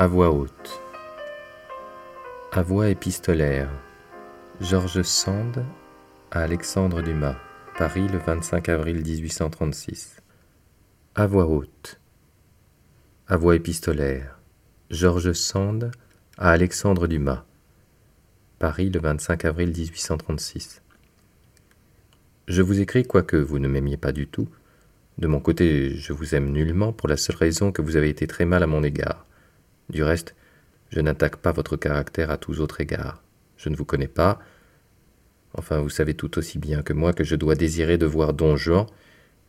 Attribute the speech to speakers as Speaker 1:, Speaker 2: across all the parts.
Speaker 1: À voix haute. À voix épistolaire. Georges Sand à Alexandre Dumas. Paris le 25 avril 1836. À voix haute. À voix épistolaire. Georges Sand à Alexandre Dumas. Paris le 25 avril 1836. Je vous écris quoique vous ne m'aimiez pas du tout. De mon côté, je vous aime nullement pour la seule raison que vous avez été très mal à mon égard. Du reste, je n'attaque pas votre caractère à tous autres égards. Je ne vous connais pas. Enfin, vous savez tout aussi bien que moi que je dois désirer de voir Don Juan,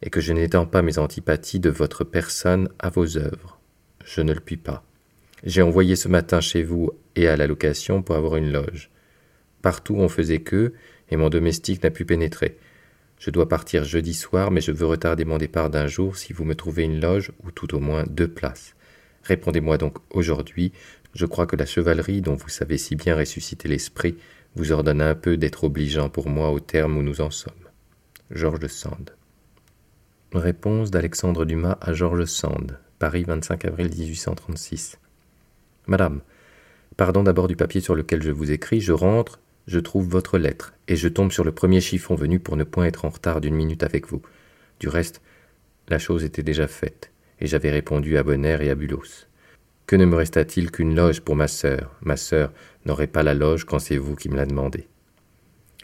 Speaker 1: et que je n'étends pas mes antipathies de votre personne à vos œuvres. Je ne le puis pas. J'ai envoyé ce matin chez vous et à la location pour avoir une loge. Partout on faisait queue, et mon domestique n'a pu pénétrer. Je dois partir jeudi soir, mais je veux retarder mon départ d'un jour si vous me trouvez une loge, ou tout au moins deux places. Répondez-moi donc aujourd'hui. Je crois que la chevalerie, dont vous savez si bien ressusciter l'esprit, vous ordonne un peu d'être obligeant pour moi au terme où nous en sommes. Georges Sand. Réponse d'Alexandre Dumas à Georges Sand, Paris 25 avril 1836. Madame, pardon d'abord du papier sur lequel je vous écris, je rentre, je trouve votre lettre, et je tombe sur le premier chiffon venu pour ne point être en retard d'une minute avec vous. Du reste, la chose était déjà faite et j'avais répondu à Bonner et à Bulos. Que ne me resta-t-il qu'une loge pour ma sœur? Ma sœur n'aurait pas la loge quand c'est vous qui me la demandez.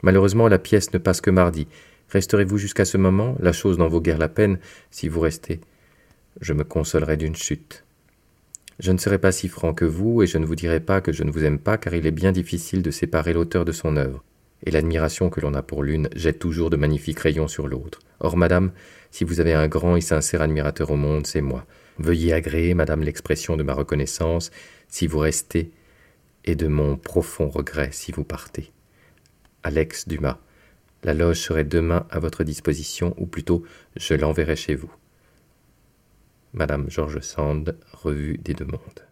Speaker 1: Malheureusement, la pièce ne passe que mardi. Resterez-vous jusqu'à ce moment? La chose n'en vaut guère la peine si vous restez. Je me consolerai d'une chute. Je ne serai pas si franc que vous, et je ne vous dirai pas que je ne vous aime pas, car il est bien difficile de séparer l'auteur de son œuvre, et l'admiration que l'on a pour l'une jette toujours de magnifiques rayons sur l'autre. Or, madame, si vous avez un grand et sincère admirateur au monde, c'est moi. Veuillez agréer, madame, l'expression de ma reconnaissance si vous restez, et de mon profond regret si vous partez. Alex Dumas. La loge serait demain à votre disposition, ou plutôt je l'enverrai chez vous. Madame George Sand, Revue des Deux Mondes.